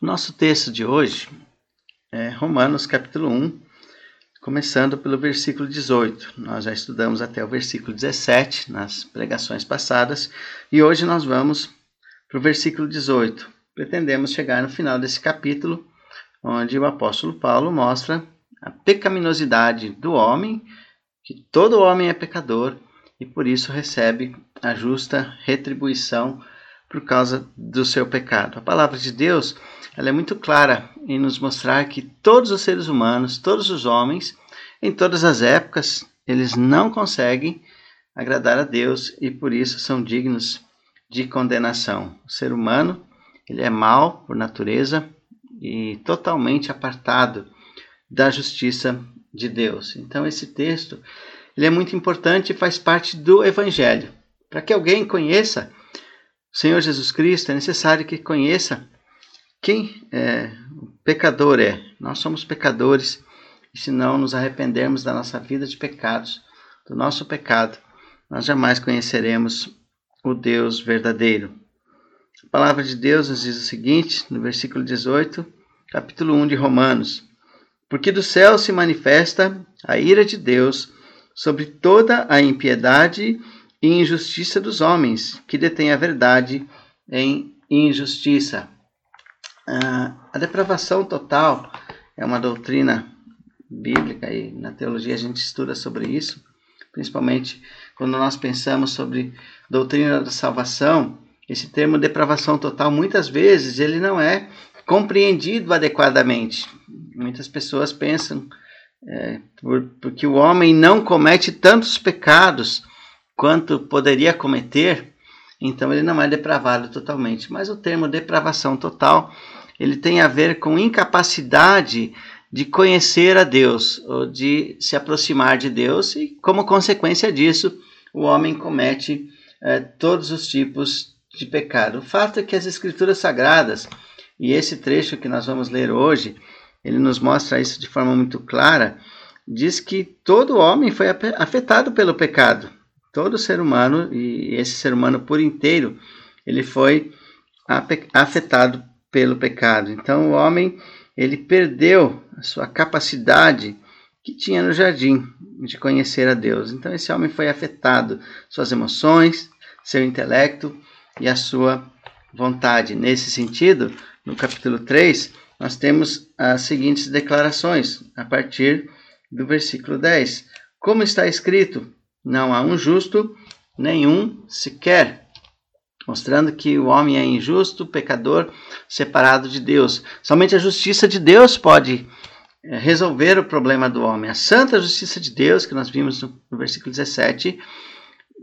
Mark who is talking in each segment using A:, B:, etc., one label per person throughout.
A: Nosso texto de hoje é Romanos capítulo 1, começando pelo versículo 18. Nós já estudamos até o versículo 17 nas pregações passadas e hoje nós vamos para o versículo 18. Pretendemos chegar no final desse capítulo, onde o apóstolo Paulo mostra a pecaminosidade do homem, que todo homem é pecador e por isso recebe a justa retribuição por causa do seu pecado. A palavra de Deus ela é muito clara em nos mostrar que todos os seres humanos, todos os homens, em todas as épocas, eles não conseguem agradar a Deus e por isso são dignos de condenação. O ser humano ele é mau por natureza e totalmente apartado da justiça de Deus. Então esse texto ele é muito importante e faz parte do Evangelho. Para que alguém conheça Senhor Jesus Cristo, é necessário que conheça quem é, o pecador é. Nós somos pecadores e se não nos arrependermos da nossa vida de pecados, do nosso pecado, nós jamais conheceremos o Deus verdadeiro. A palavra de Deus nos diz o seguinte, no versículo 18, capítulo 1 de Romanos: Porque do céu se manifesta a ira de Deus sobre toda a impiedade e e injustiça dos homens, que detêm a verdade em injustiça. Ah, a depravação total é uma doutrina bíblica e na teologia a gente estuda sobre isso, principalmente quando nós pensamos sobre doutrina da salvação. Esse termo depravação total muitas vezes ele não é compreendido adequadamente. Muitas pessoas pensam é, porque o homem não comete tantos pecados quanto poderia cometer, então ele não é depravado totalmente. Mas o termo depravação total, ele tem a ver com incapacidade de conhecer a Deus ou de se aproximar de Deus e como consequência disso, o homem comete eh, todos os tipos de pecado. O fato é que as escrituras sagradas e esse trecho que nós vamos ler hoje, ele nos mostra isso de forma muito clara, diz que todo homem foi afetado pelo pecado todo ser humano e esse ser humano por inteiro ele foi afetado pelo pecado. Então o homem ele perdeu a sua capacidade que tinha no jardim de conhecer a Deus. Então esse homem foi afetado suas emoções, seu intelecto e a sua vontade. Nesse sentido, no capítulo 3, nós temos as seguintes declarações a partir do versículo 10. Como está escrito: não há um justo, nenhum sequer. Mostrando que o homem é injusto, pecador, separado de Deus. Somente a justiça de Deus pode eh, resolver o problema do homem. A santa justiça de Deus, que nós vimos no, versículo 17,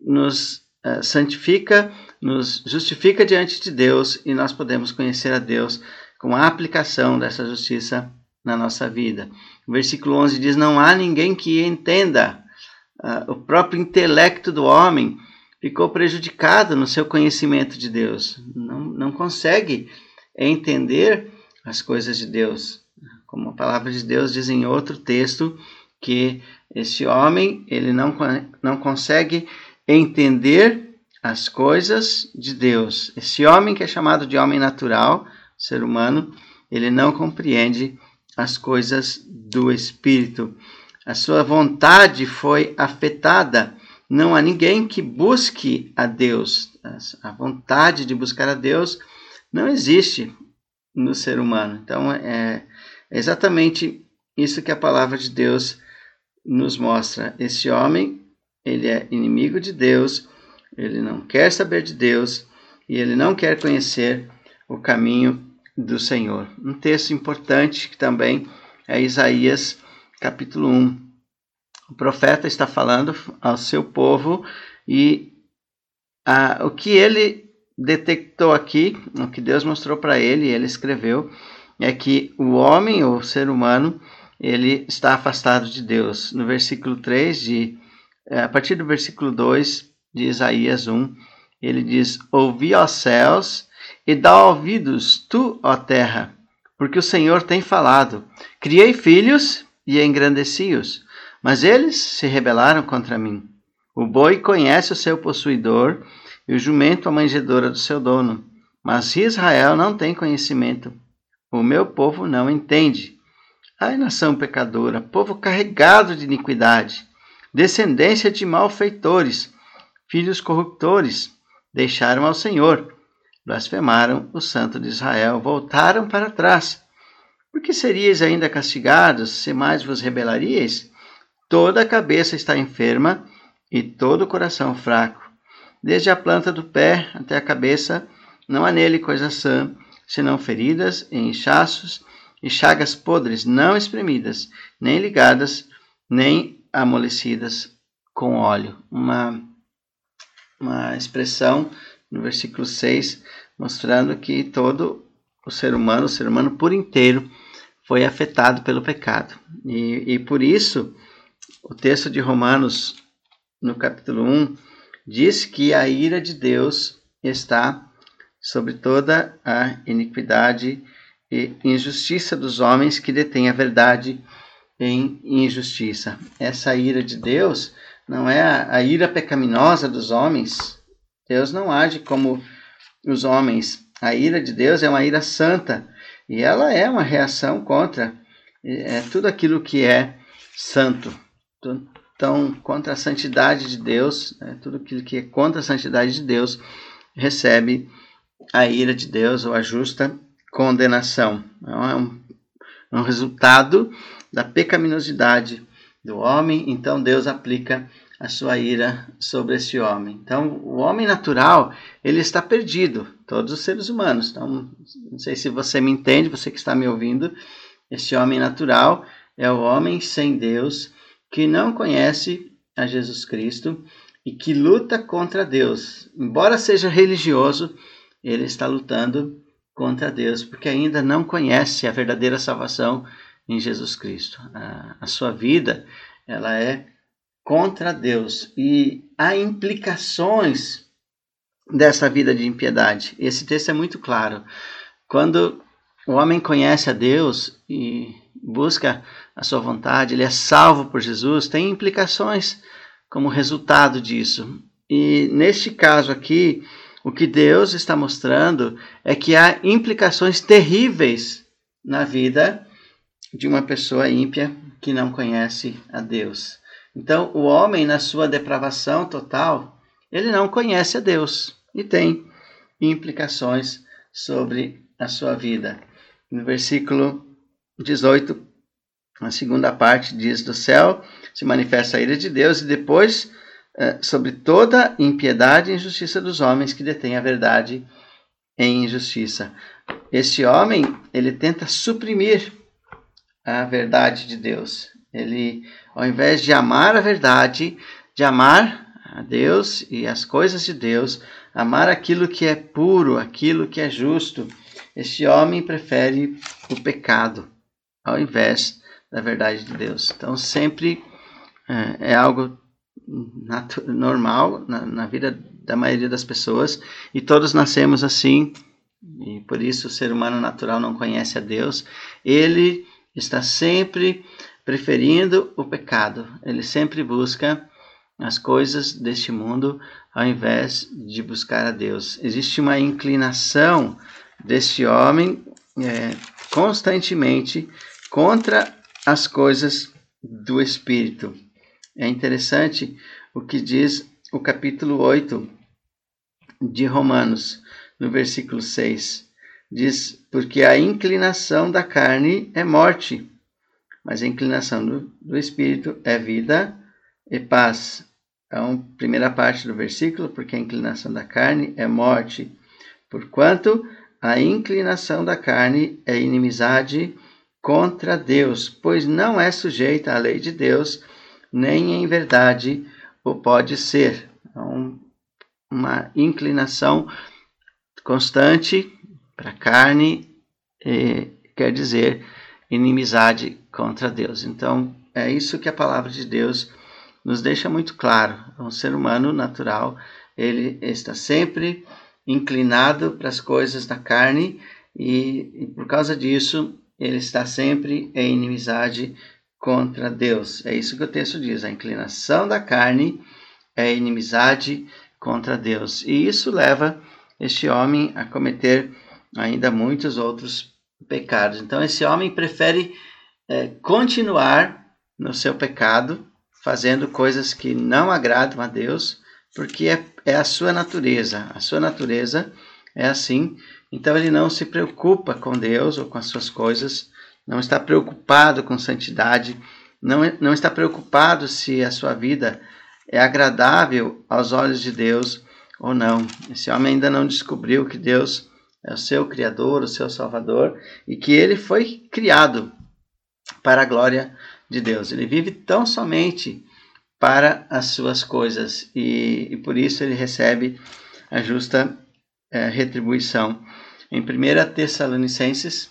A: nos uh, santifica, nos justifica diante de Deus e nós podemos conhecer a Deus com a aplicação dessa justiça na nossa vida. O versículo 11 diz: Não há ninguém que entenda uh, o próprio intelecto do homem ficou prejudicado no seu conhecimento de Deus. Não, não consegue entender as coisas de Deus. Como a palavra de Deus diz em outro texto, que esse homem ele não, não consegue entender as coisas de Deus. Esse homem que é chamado de homem natural, ser humano, ele não compreende as coisas do Espírito a sua vontade foi afetada. Não há ninguém que busque a Deus. A vontade de buscar a Deus não existe no ser humano. Então é exatamente isso que a palavra de Deus nos mostra. Esse homem, ele é inimigo de Deus, ele não quer saber de Deus e ele não quer conhecer o caminho do Senhor. Um texto importante que também é Isaías capítulo 1. O profeta está falando ao seu povo e o que ele detectou aqui, o que Deus mostrou para ele, ele escreveu, é que o homem, ou ser humano, ele está afastado de Deus. No versículo 3, de, é, a partir do versículo 2 de Isaías 1, ele diz: Ouvi, ó céus, e dá ouvidos, tu, ó terra, porque o Senhor tem falado. Criei filhos e engrandeci-os, mas eles se rebelaram contra mim. O boi conhece o seu possuidor e o jumento a manjedora do seu dono, mas Israel não tem conhecimento. o meu povo não entende. Ai, nação pecadora, povo carregado de iniquidade, descendência de malfeitores, filhos corruptores, deixaram ao Senhor, blasfemaram o Santo de Israel, voltaram para trás. Por que seríeis ainda castigados, se mais vos rebelaríeis? Toda a cabeça está enferma e todo o coração fraco. Desde a planta do pé até a cabeça, não há nele coisa sã, senão feridas e inchaços e chagas podres, não espremidas, nem ligadas, nem amolecidas com óleo. Uma, uma expressão no versículo 6, mostrando que todo o ser humano, o ser humano por inteiro, foi afetado pelo pecado. E, e por isso, o texto de Romanos, no capítulo 1, diz que a ira de Deus está sobre toda a iniquidade e injustiça dos homens que detêm a verdade em injustiça. Essa ira de Deus não é a, a ira pecaminosa dos homens. Deus não age como os homens. A ira de Deus é uma ira santa e ela é uma reação contra é, tudo aquilo que é santo. Então, contra a santidade de Deus, né, tudo aquilo que é contra a santidade de Deus recebe a ira de Deus ou a justa condenação. Então, é um, é um resultado da pecaminosidade do homem, então Deus aplica a sua ira sobre esse homem. Então, o homem natural, ele está perdido, todos os seres humanos. Então, não sei se você me entende, você que está me ouvindo, esse homem natural é o homem sem Deus, que não conhece a Jesus Cristo e que luta contra Deus. Embora seja religioso, ele está lutando contra Deus, porque ainda não conhece a verdadeira salvação em Jesus Cristo. A, a sua vida, ela é contra Deus e há implicações dessa vida de impiedade. Esse texto é muito claro. Quando o homem conhece a Deus e busca a sua vontade, ele é salvo por Jesus, tem implicações como resultado disso. E neste caso aqui, o que Deus está mostrando é que há implicações terríveis na vida de uma pessoa ímpia que não conhece a Deus. Então, o homem, na sua depravação total, ele não conhece a Deus e tem implicações sobre a sua vida. No versículo 18, a segunda parte diz: Do céu se manifesta a ira de Deus, e depois é, sobre toda impiedade e injustiça dos homens que detêm a verdade em injustiça. Este homem, ele tenta suprimir a verdade de Deus. Ele, ao invés de amar a verdade, de amar a Deus e as coisas de Deus, amar aquilo que é puro, aquilo que é justo, este homem prefere o pecado ao invés da verdade de Deus. Então, sempre é, é algo normal na, na vida da maioria das pessoas e todos nascemos assim e por isso o ser humano natural não conhece a Deus. Ele está sempre preferindo o pecado. Ele sempre busca as coisas deste mundo ao invés de buscar a Deus. Existe uma inclinação deste homem é, constantemente contra as coisas do Espírito. É interessante o que diz o capítulo 8 de Romanos, no versículo 6. Diz: Porque a inclinação da carne é morte, mas a inclinação do, do espírito é vida e paz. Então, primeira parte do versículo, porque a inclinação da carne é morte, porquanto a inclinação da carne é inimizade contra Deus, pois não é sujeita à lei de Deus nem em verdade o pode ser. Então, uma inclinação constante para a carne quer dizer inimizade contra Deus. Então, é isso que a palavra de Deus nos deixa muito claro. Um ser humano natural, ele está sempre inclinado para as coisas da carne e, e por causa disso, ele está sempre em inimizade contra Deus. É isso que o texto diz. A inclinação da carne é inimizade contra Deus. E isso leva este homem a cometer ainda muitos outros pecados. Então, esse homem prefere é, continuar no seu pecado, fazendo coisas que não agradam a Deus, porque é, é a sua natureza. A sua natureza é assim. Então, ele não se preocupa com Deus ou com as suas coisas, não está preocupado com santidade, não, não está preocupado se a sua vida é agradável aos olhos de Deus ou não. Esse homem ainda não descobriu que Deus é o seu Criador, o seu Salvador e que ele foi criado para a glória de Deus. Ele vive tão somente para as suas coisas e, e por isso ele recebe a justa é, retribuição. Em 1 Tessalonicenses,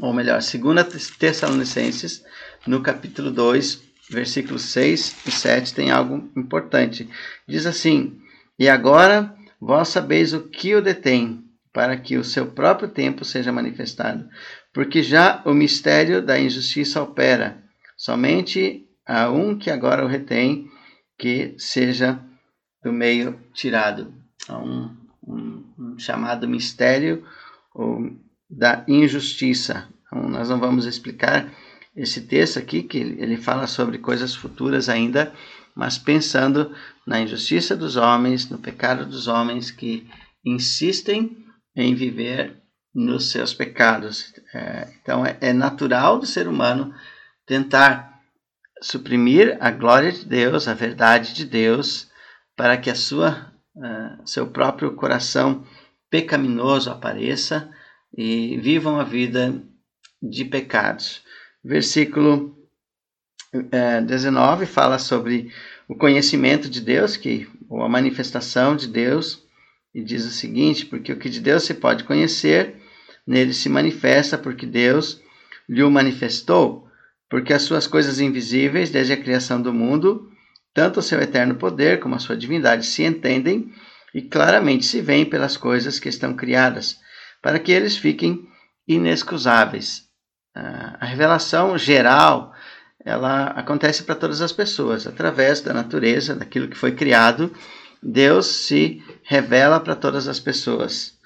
A: ou melhor, 2 Tessalonicenses, no capítulo 2, versículos 6 e 7, tem algo importante. Diz assim: E agora vós sabeis o que o detém, para que o seu próprio tempo seja manifestado. Porque já o mistério da injustiça opera. Somente há um que agora o retém, que seja do meio tirado. Há um, um, um chamado mistério ou, da injustiça. Então, nós não vamos explicar esse texto aqui, que ele fala sobre coisas futuras ainda, mas pensando na injustiça dos homens, no pecado dos homens que insistem em viver nos seus pecados. É, então é, é, natural do ser humano tentar suprimir a glória de Deus, a verdade de Deus, para que a sua uh, seu próprio coração pecaminoso apareça e vivam a vida de pecados. Versículo é, 19 fala sobre o conhecimento de Deus, que ou a manifestação de Deus e diz o seguinte: porque o que de Deus se pode conhecer, nele se manifesta, porque Deus lhe o manifestou, porque as suas coisas invisíveis, desde a criação do mundo, tanto o seu eterno poder como a sua divindade se entendem e claramente se veem pelas coisas que estão criadas, para que eles fiquem inexcusáveis. A revelação geral ela acontece para todas as pessoas, através da natureza, daquilo que foi criado Deus se revela para todas as pessoas.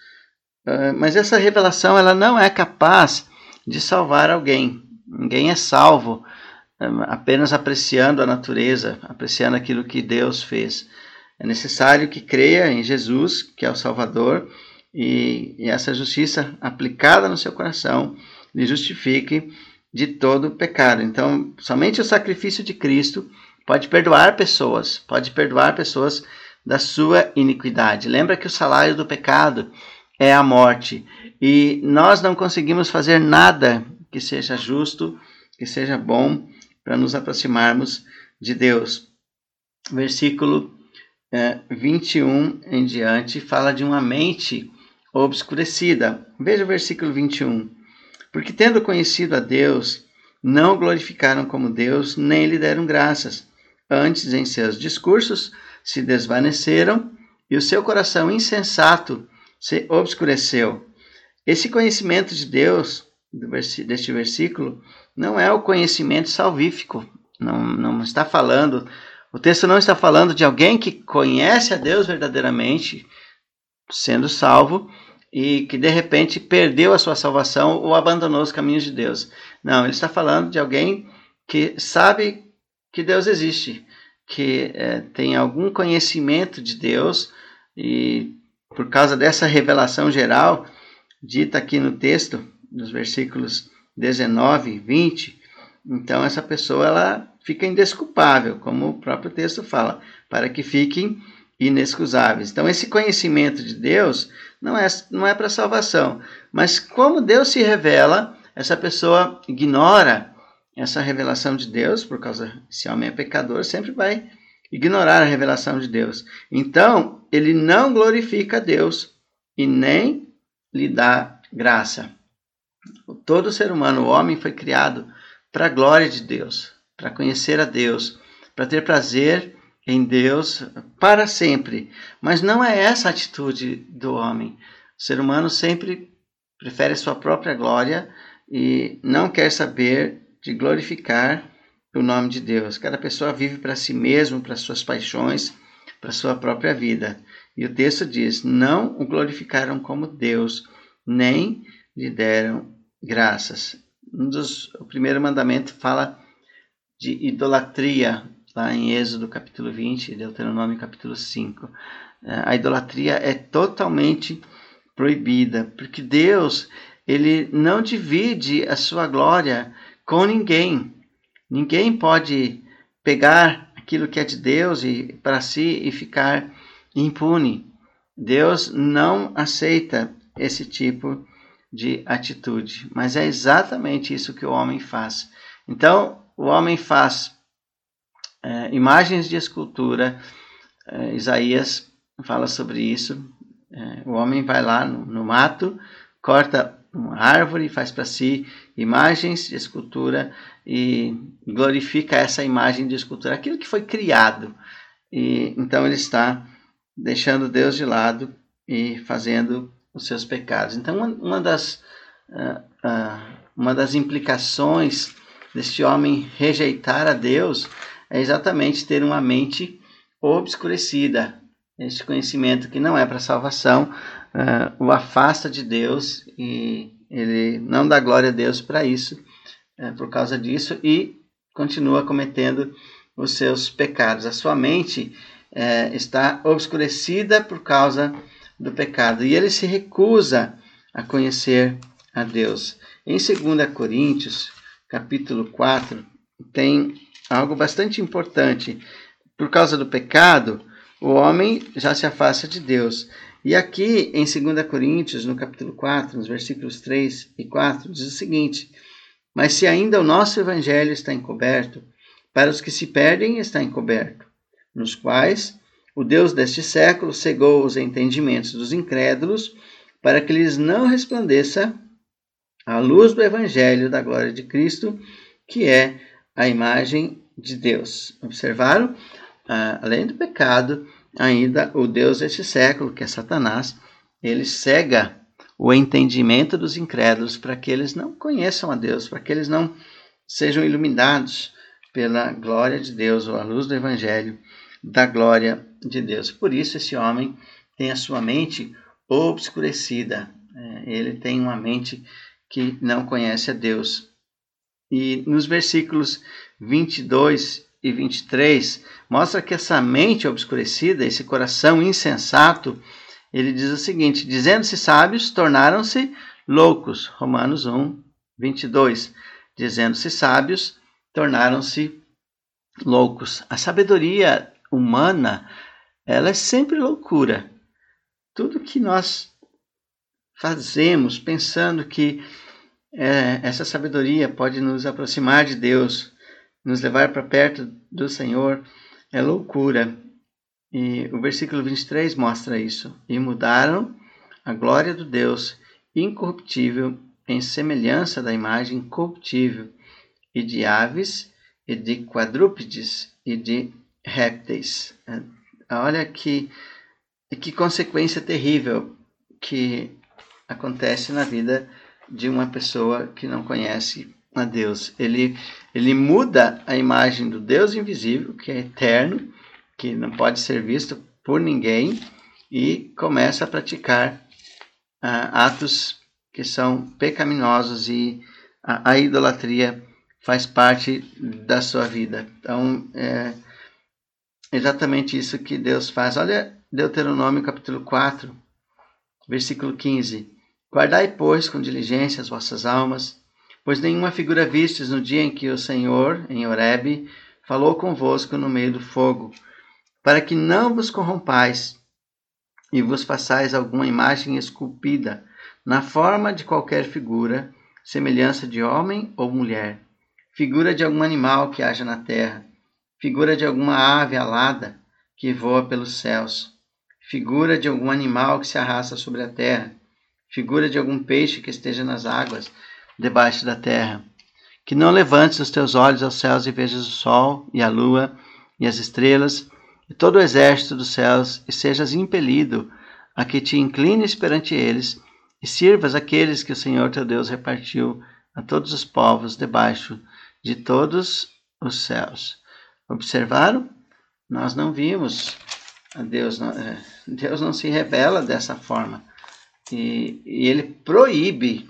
A: Uh, mas essa revelação ela não é capaz de salvar alguém. Ninguém é salvo um, apenas apreciando a natureza, apreciando aquilo que Deus fez. É necessário que creia em Jesus, que é o Salvador, e, e essa justiça aplicada no seu coração lhe justifique de todo pecado. Então, somente o sacrifício de Cristo pode perdoar pessoas, pode perdoar pessoas da sua iniquidade. Lembra que o salário do pecado é a morte. E nós não conseguimos fazer nada que seja justo, que seja bom para nos aproximarmos de Deus. Versículo é, 21 em diante fala de uma mente obscurecida. Veja o versículo 21. Porque tendo conhecido a Deus, não glorificaram como Deus, nem lhe deram graças. Antes, em seus discursos, se desvaneceram e o seu coração insensato se obscureceu. Esse conhecimento de Deus, deste versículo, não é o conhecimento salvífico. Não, não está falando, o texto não está falando de alguém que conhece a Deus verdadeiramente, sendo salvo, e que de repente perdeu a sua salvação ou abandonou os caminhos de Deus. Não, ele está falando de alguém que sabe que Deus existe, que é, tem algum conhecimento de Deus e por causa dessa revelação geral dita aqui no texto, nos versículos 19 e 20, então essa pessoa ela fica indesculpável, como o próprio texto fala, para que fiquem inexcusáveis. Então esse conhecimento de Deus não é não é para salvação, mas como Deus se revela, essa pessoa ignora essa revelação de Deus, por causa se homem é pecador, sempre vai ignorar a revelação de Deus. Então, ele não glorifica a Deus e nem lhe dá graça. Todo ser humano, o homem, foi criado para a glória de Deus, para conhecer a Deus, para ter prazer em Deus para sempre. Mas não é essa a atitude do homem. O ser humano sempre prefere a sua própria glória e não quer saber de glorificar o nome de Deus. Cada pessoa vive para si mesmo, para suas paixões, para sua própria vida. E o texto diz: Não o glorificaram como Deus, nem lhe deram graças. Um dos, o primeiro mandamento fala de idolatria, lá em Êxodo capítulo 20, Deuteronômio capítulo 5. É, a idolatria é totalmente proibida, porque Deus ele não divide a sua glória com ninguém. Ninguém pode pegar aquilo que é de Deus e para si e ficar impune. Deus não aceita esse tipo de atitude, mas é exatamente isso que o homem faz. Então, o homem faz é, imagens de escultura. É, Isaías fala sobre isso. É, o homem vai lá no, no mato, corta uma árvore, faz para si imagens de escultura e glorifica essa imagem de escultura, aquilo que foi criado. E então ele está deixando Deus de lado e fazendo os seus pecados. Então uma das uh, uh, uma das implicações deste homem rejeitar a Deus é exatamente ter uma mente obscurecida. Este conhecimento que não é para salvação uh, o afasta de Deus e ele não dá glória a Deus para isso, uh, por causa disso, e continua cometendo os seus pecados. A sua mente uh, está obscurecida por causa do pecado e ele se recusa a conhecer a Deus. Em 2 Coríntios, capítulo 4, tem algo bastante importante. Por causa do pecado, o homem já se afasta de Deus. E aqui em 2 Coríntios, no capítulo 4, nos versículos 3 e 4, diz o seguinte: Mas se ainda o nosso evangelho está encoberto, para os que se perdem está encoberto, nos quais o Deus deste século cegou os entendimentos dos incrédulos, para que lhes não resplandeça a luz do evangelho da glória de Cristo, que é a imagem de Deus. Observaram? Ah, além do pecado, ainda o Deus deste século, que é Satanás, ele cega o entendimento dos incrédulos para que eles não conheçam a Deus, para que eles não sejam iluminados pela glória de Deus ou a luz do evangelho da glória de Deus. Por isso esse homem tem a sua mente obscurecida. É, ele tem uma mente que não conhece a Deus. E nos versículos 22 e 23, mostra que essa mente obscurecida, esse coração insensato, ele diz o seguinte: dizendo-se sábios, tornaram-se loucos. Romanos 1, 22. Dizendo-se sábios, tornaram-se loucos. A sabedoria humana, ela é sempre loucura. Tudo que nós fazemos pensando que é, essa sabedoria pode nos aproximar de Deus, nos levar para perto do Senhor, é loucura. E o versículo 23 mostra isso. E mudaram a glória do Deus incorruptível em semelhança da imagem corruptível, e de aves, e de quadrúpedes, e de répteis. É, olha que, que consequência terrível que acontece na vida de uma pessoa que não conhece a Deus. Ele, ele muda a imagem do Deus invisível, que é eterno, que não pode ser visto por ninguém, e começa a praticar uh, atos que são pecaminosos e a, a, idolatria faz parte da sua vida. Então, é exatamente isso que Deus faz. Olha Deuteronômio capítulo 4, versículo 15. Guardai, pois, com diligência as vossas almas, pois nenhuma figura vistes no dia em que o Senhor, em Horebe, falou convosco no meio do fogo, para que não vos corrompais e vos façais alguma imagem esculpida, na forma de qualquer figura, semelhança de homem ou mulher, figura de algum animal que haja na terra, figura de alguma ave alada que voa pelos céus, figura de algum animal que se arrasta sobre a terra, figura de algum peixe que esteja nas águas debaixo da terra. Que não levantes os teus olhos aos céus e vejas o sol e a lua e as estrelas e todo o exército dos céus e sejas impelido a que te inclines perante eles e sirvas aqueles que o Senhor teu Deus repartiu a todos os povos debaixo de todos os céus. Observaram? Nós não vimos Deus, não, Deus não se revela dessa forma. E, e ele proíbe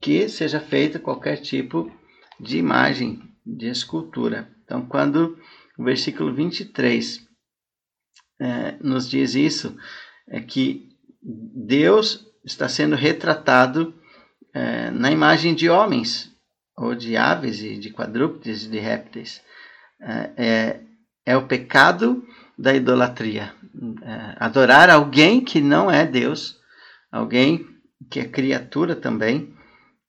A: que seja feita qualquer tipo de imagem de escultura. Então, quando o versículo 23 é, nos diz isso, é que Deus está sendo retratado é, na imagem de homens, ou de aves e de quadrúpedes e de répteis. É, é, é o pecado da idolatria. É, adorar alguém que não é Deus, alguém que é criatura também,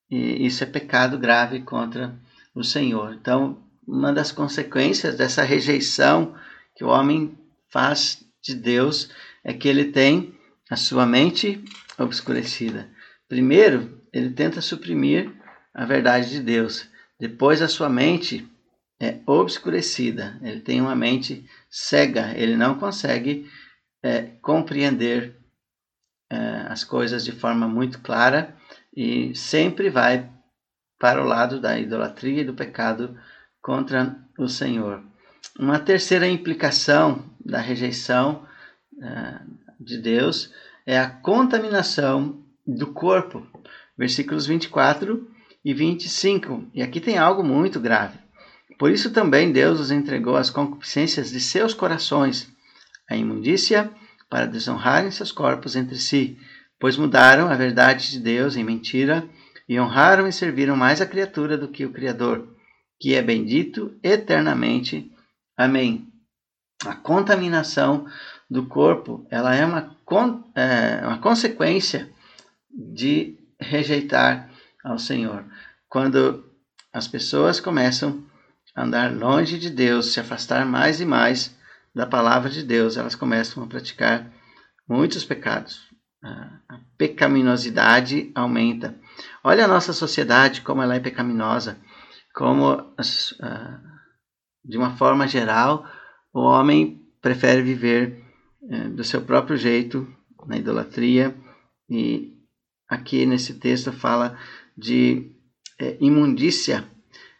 A: e isso é pecado grave contra o Senhor. Então, uma das consequências dessa rejeição que o homem faz de Deus é que ele tem a sua mente obscurecida. Primeiro, ele tenta suprimir a verdade de Deus. Depois, a sua mente é obscurecida. Ele tem uma mente cega. Ele não consegue é, compreender é, as coisas de forma muito clara e sempre vai para o lado da idolatria e do pecado contra o Senhor. Uma terceira implicação da rejeição uh, de Deus é a contaminação do corpo. Versículos 24 e 25. E aqui tem algo muito grave. Por isso também Deus os entregou às concupiscências de seus corações, a imundícia, para desonrarem seus corpos entre si, pois mudaram a verdade de Deus em mentira e honraram e serviram mais a criatura do que o Criador, que é bendito eternamente. Amém. A contaminação do corpo ela é uma, é uma consequência de rejeitar ao Senhor. Quando as pessoas começam a andar longe de Deus, se afastar mais e mais da palavra de Deus, elas começam a praticar muitos pecados. A pecaminosidade aumenta. Olha a nossa sociedade, como ela é pecaminosa, como, de uma forma geral, o homem prefere viver é, do seu próprio jeito, na idolatria, e aqui nesse texto fala de é, imundícia,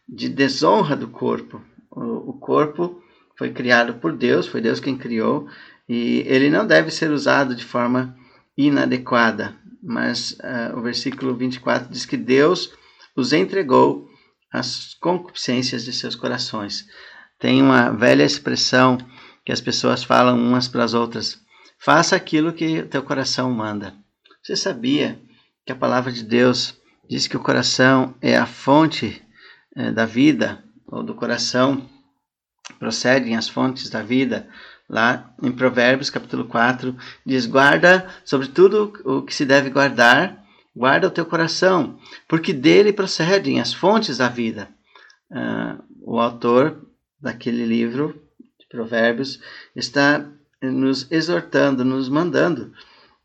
A: de desonra do corpo. O, o corpo foi criado por Deus, foi Deus quem criou, e ele não deve ser usado de forma inadequada mas uh, o versículo 24 diz que Deus os entregou às concupiscências de seus corações. Tem uma velha expressão que as pessoas falam umas para as outras: faça aquilo que o teu coração manda. Você sabia que a palavra de Deus diz que o coração é a fonte eh, da vida, ou do coração procedem as fontes da vida? lá em Provérbios capítulo 4, diz: guarda sobre tudo o que se deve guardar, guarda o teu coração, porque dele procedem as fontes da vida. Uh, o autor daquele livro de Provérbios está nos exortando, nos mandando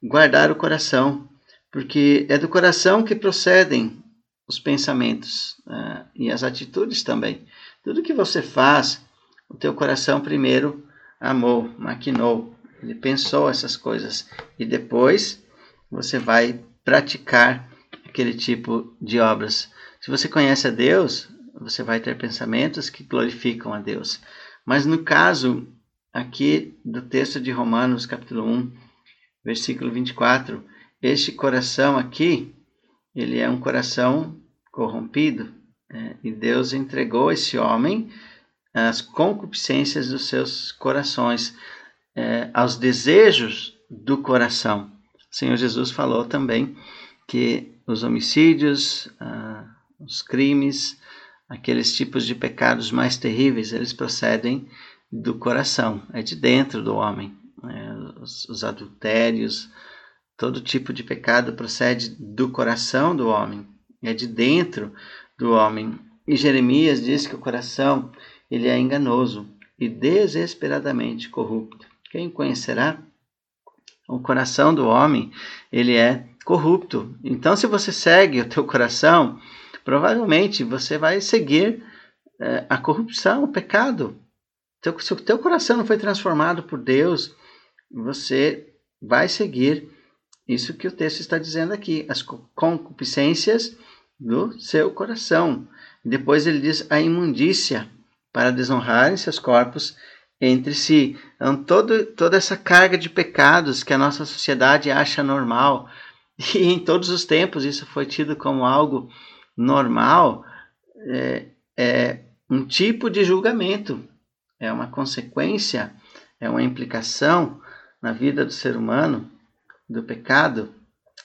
A: guardar o coração, porque é do coração que procedem os pensamentos uh, e as atitudes também. Tudo que você faz, o teu coração primeiro amou, maquinou, ele pensou essas coisas e depois você vai praticar aquele tipo de obras. Se você conhece a Deus, você vai ter pensamentos que glorificam a Deus. Mas no caso aqui do texto de Romanos, capítulo 1, versículo 24, este coração aqui, ele é um coração corrompido, é, e Deus entregou esse homem as concupiscências dos seus corações, é, aos desejos do coração. O Senhor Jesus falou também que os homicídios, ah, os crimes, aqueles tipos de pecados mais terríveis, eles procedem do coração, é de dentro do homem. É, os, os adultérios, todo tipo de pecado procede do coração do homem, é de dentro do homem. E Jeremias diz que o coração ele é enganoso e desesperadamente corrupto. Quem conhecerá? O coração do homem, ele é corrupto. Então, se você segue o teu coração, provavelmente você vai seguir é, a corrupção, o pecado. Então, se o teu coração não foi transformado por Deus, você vai seguir isso que o texto está dizendo aqui, as concupiscências do seu coração. Depois ele diz a imundícia para desonrarem seus corpos entre si. Então, todo, toda essa carga de pecados que a nossa sociedade acha normal, e em todos os tempos isso foi tido como algo normal, é, é um tipo de julgamento, é uma consequência, é uma implicação na vida do ser humano do pecado,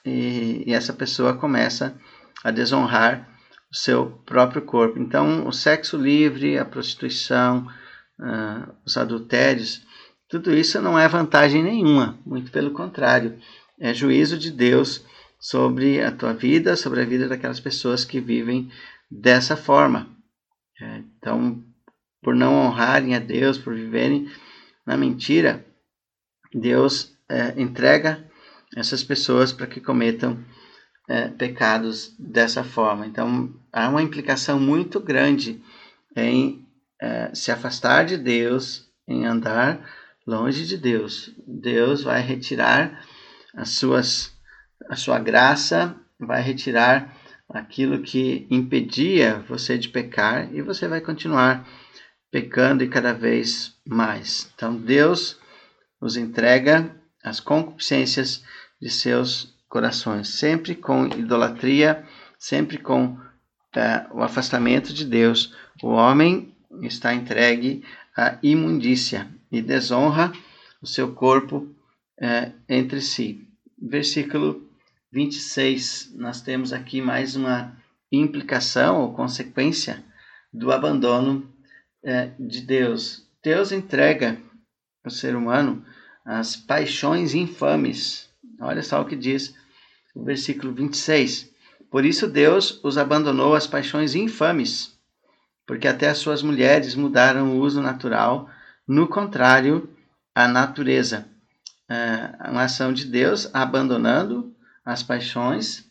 A: e, e essa pessoa começa a desonrar o seu próprio corpo. Então, o sexo livre, a prostituição, uh, os adultérios, tudo isso não é vantagem nenhuma, muito pelo contrário, é juízo de Deus sobre a tua vida, sobre a vida daquelas pessoas que vivem dessa forma. É, então, por não honrarem a Deus, por viverem na mentira, Deus é, entrega essas pessoas para que cometam é, pecados dessa forma. Então, há uma implicação muito grande em é, se afastar de Deus, em andar longe de Deus. Deus vai retirar as suas, a sua graça, vai retirar aquilo que impedia você de pecar e você vai continuar pecando e cada vez mais. Então, Deus nos entrega as concupiscências de seus corações, sempre com idolatria, sempre com é, o afastamento de Deus. O homem está entregue à imundícia e desonra o seu corpo é, entre si. Versículo 26, nós temos aqui mais uma implicação ou consequência do abandono é, de Deus. Deus entrega ao ser humano as paixões infames. Olha só o que diz o versículo 26. Por isso Deus os abandonou as paixões infames, porque até as suas mulheres mudaram o uso natural, no contrário à natureza. É uma ação de Deus abandonando as paixões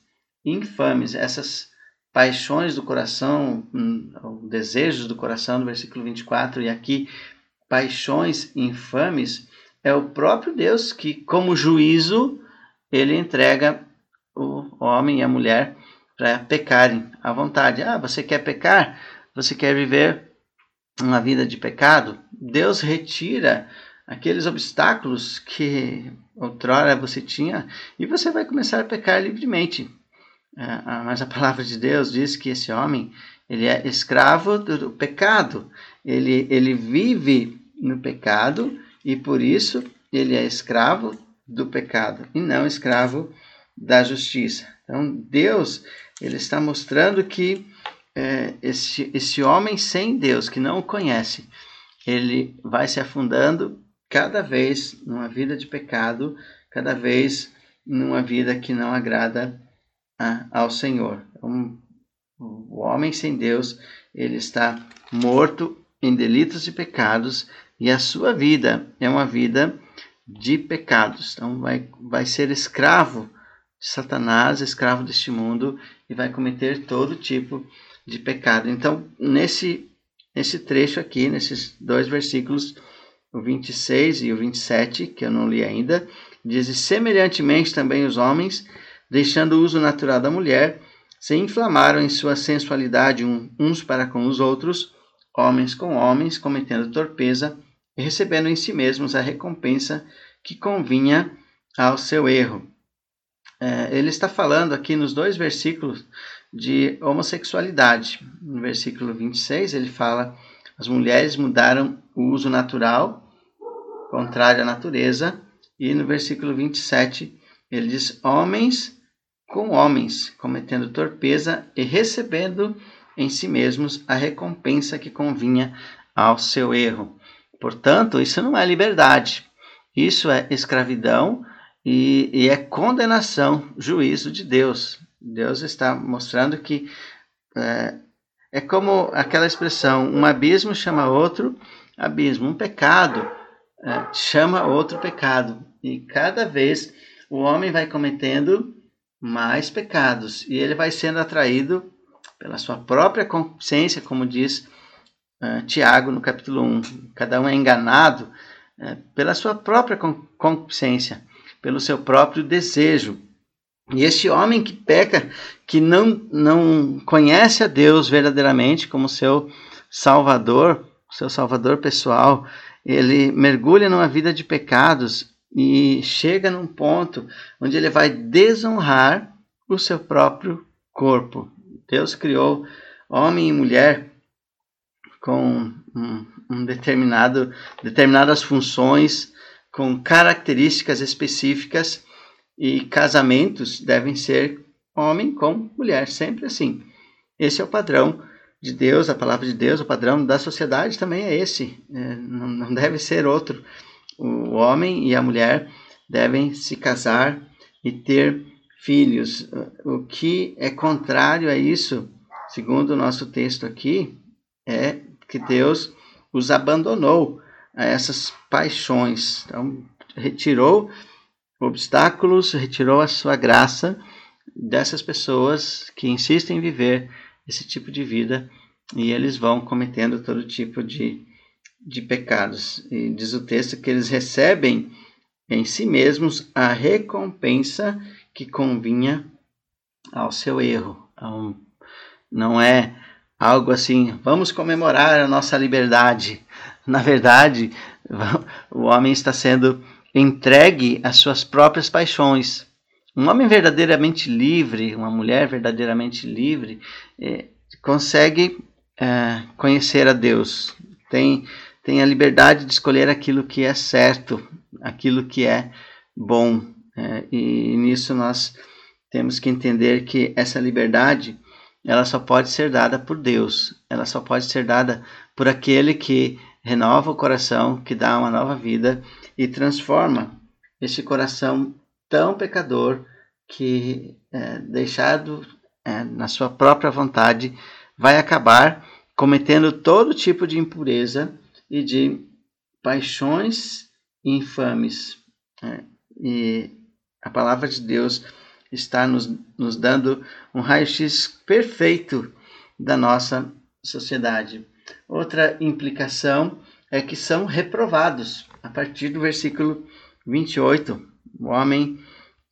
A: infames, essas paixões do coração, hum, desejos do coração, no versículo 24, e aqui paixões infames, é o próprio Deus que, como juízo, ele entrega o homem e a mulher para pecarem à vontade. Ah, você quer pecar? Você quer viver uma vida de pecado? Deus retira aqueles obstáculos que outrora você tinha e você vai começar a pecar livremente. É, mas a palavra de Deus diz que esse homem ele é escravo do pecado. Ele, ele vive no pecado e por isso ele é escravo do pecado e não escravo da justiça. Então Deus ele está mostrando que é, esse, esse homem sem Deus que não o conhece, ele vai se afundando cada vez numa vida de pecado, cada vez numa vida que não agrada a, ao Senhor. Então, o homem sem Deus, ele está morto em delitos e pecados, e a sua vida é uma vida de pecados. Então, vai, vai ser escravo de Satanás, escravo deste mundo, e vai cometer todo tipo de pecado. Então, nesse, nesse trecho aqui, nesses dois versículos, o 26 e o 27, que eu não li ainda, diz: Semelhantemente também os homens, deixando o uso natural da mulher, se inflamaram em sua sensualidade uns para com os outros, homens com homens, cometendo torpeza e recebendo em si mesmos a recompensa que convinha ao seu erro. É, ele está falando aqui nos dois versículos de homossexualidade. No versículo 26, ele fala: as mulheres mudaram o uso natural contrário à natureza. E no versículo 27, ele diz: Homens com homens, cometendo torpeza e recebendo em si mesmos a recompensa que convinha ao seu erro. Portanto, isso não é liberdade, isso é escravidão e, e é condenação, juízo de Deus. Deus está mostrando que é, é como aquela expressão: um abismo chama outro abismo, um pecado chama outro pecado. E cada vez o homem vai cometendo mais pecados e ele vai sendo atraído pela sua própria consciência, como diz uh, Tiago no capítulo 1. Cada um é enganado uh, pela sua própria consciência, pelo seu próprio desejo. E este homem que peca, que não, não conhece a Deus verdadeiramente como seu Salvador, seu Salvador pessoal, ele mergulha numa vida de pecados e chega num ponto onde ele vai desonrar o seu próprio corpo. Deus criou homem e mulher com um, um determinado determinadas funções, com características específicas e casamentos devem ser homem com mulher, sempre assim. Esse é o padrão de Deus, a palavra de Deus, o padrão da sociedade também é esse, é, não, não deve ser outro. O homem e a mulher devem se casar e ter filhos. O que é contrário a isso, segundo o nosso texto aqui, é que Deus os abandonou a essas paixões. Então, retirou obstáculos, retirou a sua graça dessas pessoas que insistem em viver esse tipo de vida e eles vão cometendo todo tipo de, de pecados. E diz o texto que eles recebem em si mesmos a recompensa que convinha ao seu erro. Então, não é algo assim, vamos comemorar a nossa liberdade. Na verdade, o homem está sendo entregue às suas próprias paixões. Um homem verdadeiramente livre, uma mulher verdadeiramente livre, é, consegue é, conhecer a Deus, tem, tem a liberdade de escolher aquilo que é certo, aquilo que é bom. É, e nisso nós temos que entender que essa liberdade ela só pode ser dada por Deus, ela só pode ser dada por aquele que renova o coração, que dá uma nova vida e transforma este coração tão pecador que, é, deixado é, na sua própria vontade, vai acabar cometendo todo tipo de impureza e de paixões infames. É, e a palavra de Deus está nos, nos dando um raio-x perfeito da nossa sociedade. Outra implicação é que são reprovados. A partir do versículo 28, o homem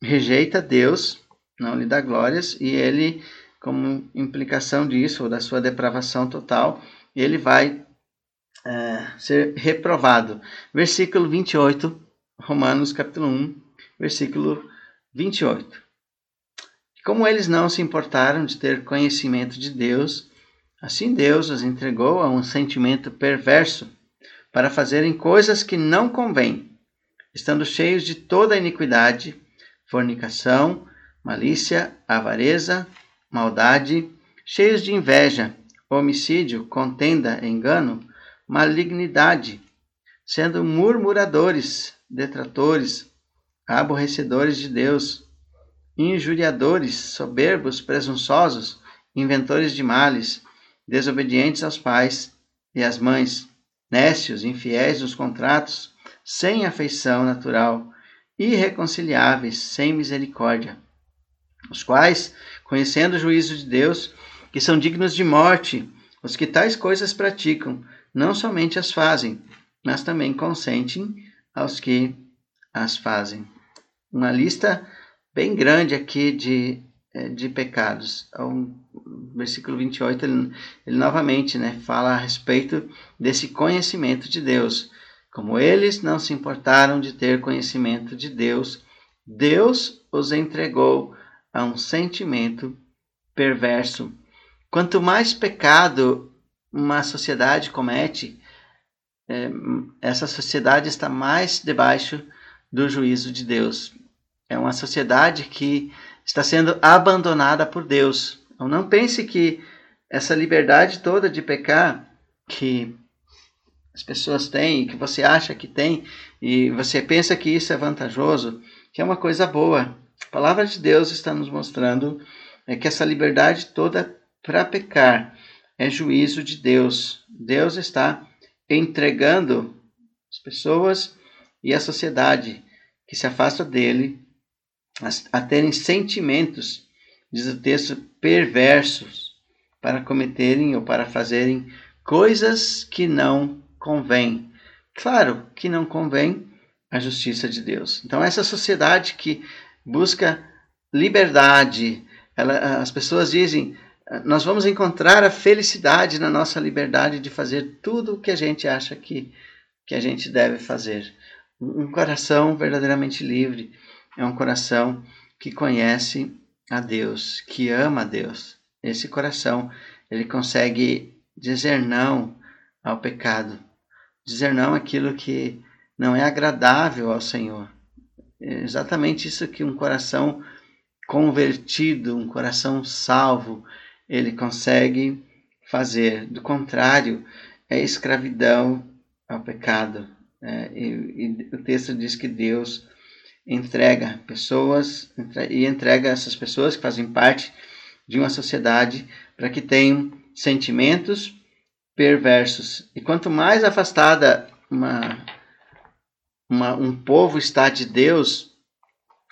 A: rejeita Deus, não lhe dá glórias, e ele, como implicação disso, ou da sua depravação total, ele vai é, ser reprovado. Versículo 28, Romanos capítulo 1, versículo 28. Como eles não se importaram de ter conhecimento de Deus, assim Deus os entregou a um sentimento perverso para fazerem coisas que não convêm, estando cheios de toda iniquidade, fornicação, malícia, avareza, maldade, cheios de inveja, homicídio, contenda, engano, malignidade, sendo murmuradores, detratores, aborrecedores de Deus, injuriadores, soberbos, presunçosos, inventores de males, desobedientes aos pais e às mães, nécios, infiéis nos contratos, sem afeição natural, irreconciliáveis, sem misericórdia, os quais, conhecendo o juízo de Deus, que são dignos de morte, os que tais coisas praticam, não somente as fazem, mas também consentem aos que as fazem. Uma lista bem grande aqui de, eh, de pecados. O versículo 28, ele, ele novamente né, fala a respeito desse conhecimento de Deus. Como eles não se importaram de ter conhecimento de Deus, Deus os entregou a um sentimento perverso. Quanto mais pecado uma sociedade comete, é, essa sociedade está mais debaixo do juízo de Deus. É uma sociedade que está sendo abandonada por Deus. Então não pense que essa liberdade toda de pecar que as pessoas têm, que você acha que tem, e você pensa que isso é vantajoso, que é uma coisa boa. A palavra de Deus está nos mostrando é que essa liberdade toda para pecar é juízo de Deus. Deus está entregando as pessoas e a sociedade que se afasta dele a, a terem sentimentos, diz o texto, perversos para cometerem ou para fazerem coisas que não convêm. Claro que não convém a justiça de Deus. Então, essa sociedade que busca liberdade, ela, as pessoas dizem, nós vamos encontrar a felicidade na nossa liberdade de fazer tudo o que a gente acha que, que a gente deve fazer. Um coração verdadeiramente livre é um coração que conhece a Deus, que ama a Deus. Esse coração, ele consegue dizer não ao pecado, dizer não àquilo que não é agradável ao Senhor. É exatamente isso que um coração convertido, um coração salvo, ele consegue fazer. Do contrário, é escravidão ao pecado. É, e, e, o texto diz que Deus entrega pessoas e entrega essas pessoas que fazem parte de uma sociedade para que tenham sentimentos perversos. E quanto mais afastada uma, uma, um povo está de Deus,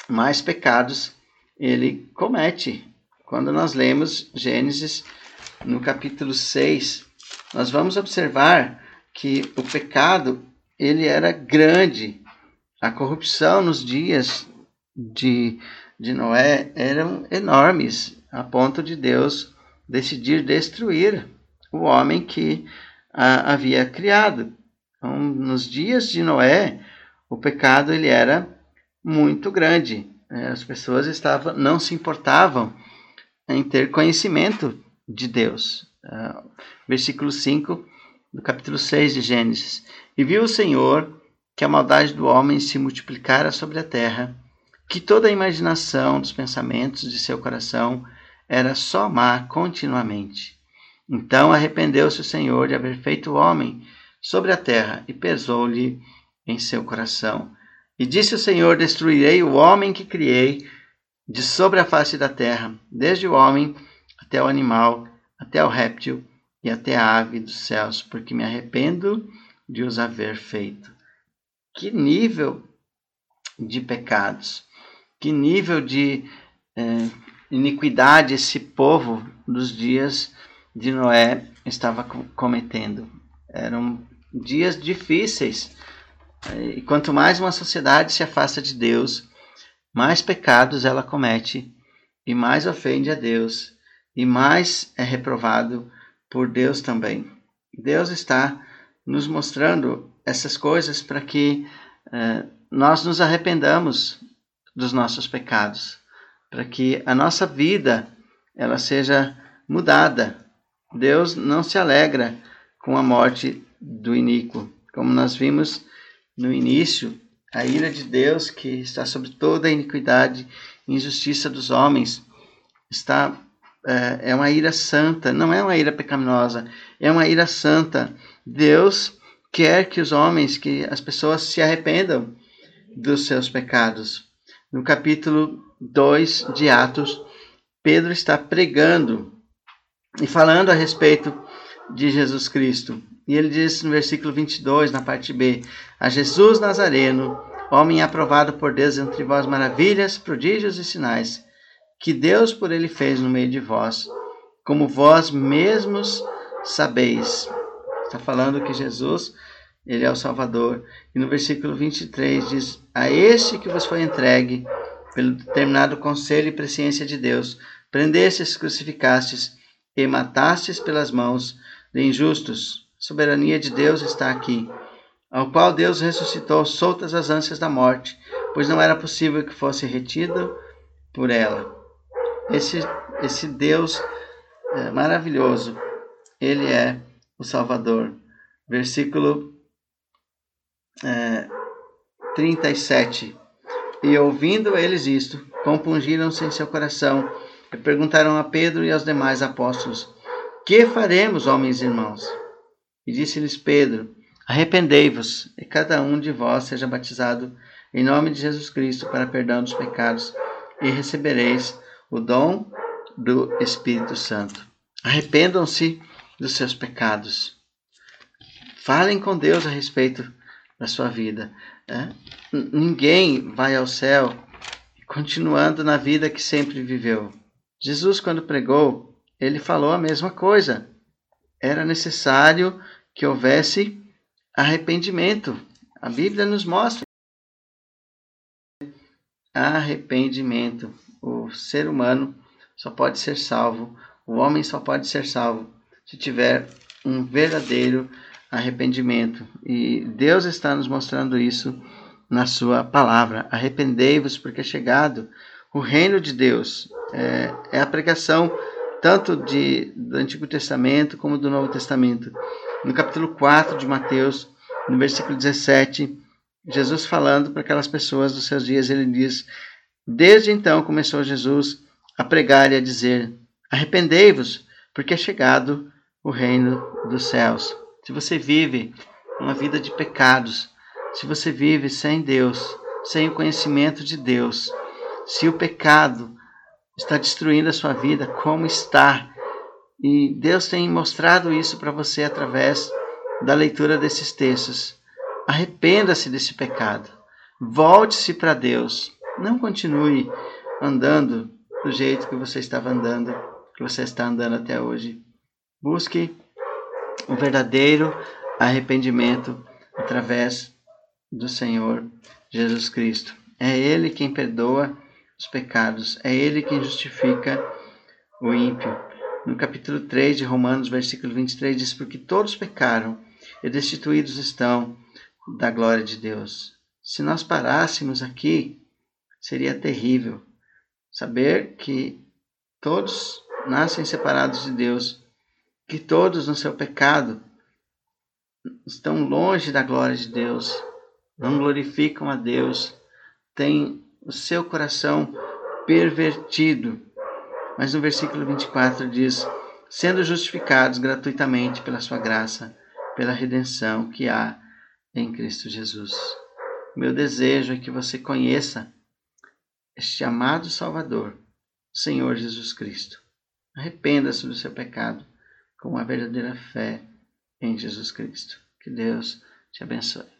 A: mais pecados ele comete. Quando nós lemos Gênesis no capítulo 6, nós vamos observar que o pecado ele era grande. A corrupção nos dias de, de Noé eram enormes, a ponto de Deus decidir destruir o homem que a, havia criado. Então, nos dias de Noé, o pecado ele era muito grande. É, as pessoas estavam, não se importavam em ter conhecimento de Deus. Uh, versículo 5 do capítulo 6 de Gênesis. E viu o Senhor que a maldade do homem se multiplicara sobre a terra, que toda a imaginação dos pensamentos de seu coração era só má continuamente. Então arrependeu-se o Senhor de haver feito o homem sobre a terra e pesou-lhe em seu coração. E disse o Senhor: Destruirei o homem que criei de sobre a face da terra, desde o homem até o animal, até o réptil e até a ave dos céus, porque me arrependo de os haver feito. Que nível de pecados, que nível de é, iniquidade esse povo dos dias de Noé estava cometendo. Eram dias difíceis. E quanto mais uma sociedade se afasta de Deus, mais pecados ela comete e mais ofende a Deus e mais é reprovado por Deus também. Deus está nos mostrando essas coisas para que eh, nós nos arrependamos dos nossos pecados, para que a nossa vida ela seja mudada. Deus não se alegra com a morte do iníquo, como nós vimos no início, a ira de Deus que está sobre toda a iniquidade e injustiça dos homens está é, é uma ira santa, não é uma ira pecaminosa, é uma ira santa. Deus quer que os homens, que as pessoas se arrependam dos seus pecados. No capítulo 2 de Atos, Pedro está pregando e falando a respeito de Jesus Cristo. E ele diz no versículo 22, na parte B: A Jesus Nazareno, homem aprovado por Deus entre vós, maravilhas, prodígios e sinais que Deus por ele fez no meio de vós, como vós mesmos sabeis. Está falando que Jesus, ele é o Salvador. E no versículo 23 diz: A este que vos foi entregue, pelo determinado conselho e presciência de Deus, prendestes, crucificastes e matastes pelas mãos de injustos. A soberania de Deus está aqui, ao qual Deus ressuscitou soltas as ânsias da morte, pois não era possível que fosse retido por ela esse, esse Deus é, maravilhoso, ele é o Salvador. Versículo é, 37. E ouvindo eles isto, compungiram-se em seu coração perguntaram a Pedro e aos demais apóstolos: Que faremos, homens e irmãos? E disse-lhes Pedro: Arrependei-vos, e cada um de vós seja batizado em nome de Jesus Cristo para perdão dos pecados, e recebereis o dom do Espírito Santo. Arrependam-se dos seus pecados. Falem com Deus a respeito da sua vida. É? Ninguém vai ao céu continuando na vida que sempre viveu. Jesus, quando pregou, ele falou a mesma coisa. Era necessário que houvesse arrependimento. A Bíblia nos mostra arrependimento o ser humano só pode ser salvo, o homem só pode ser salvo se tiver um verdadeiro arrependimento. E Deus está nos mostrando isso na sua palavra. Arrependei-vos, porque é chegado o reino de Deus. É, é a pregação tanto de, do Antigo Testamento como do Novo Testamento. No capítulo 4 de Mateus, no versículo 17, Jesus falando para aquelas pessoas dos seus dias, ele diz: Desde então começou Jesus a pregar e a dizer: Arrependei-vos, porque é chegado o reino dos céus. Se você vive uma vida de pecados, se você vive sem Deus, sem o conhecimento de Deus, se o pecado está destruindo a sua vida, como está? E Deus tem mostrado isso para você através da leitura desses textos. Arrependa-se desse pecado. Volte-se para Deus. Não continue andando do jeito que você estava andando, que você está andando até hoje. Busque o verdadeiro arrependimento através do Senhor Jesus Cristo. É Ele quem perdoa os pecados, é Ele quem justifica o ímpio. No capítulo 3 de Romanos, versículo 23, diz: Porque todos pecaram e destituídos estão da glória de Deus. Se nós parássemos aqui, seria terrível saber que todos nascem separados de Deus, que todos no seu pecado estão longe da glória de Deus, não glorificam a Deus, têm o seu coração pervertido. Mas no versículo 24 diz: sendo justificados gratuitamente pela sua graça, pela redenção que há em Cristo Jesus. Meu desejo é que você conheça este amado Salvador, Senhor Jesus Cristo. Arrependa-se do seu pecado com uma verdadeira fé em Jesus Cristo. Que Deus te abençoe.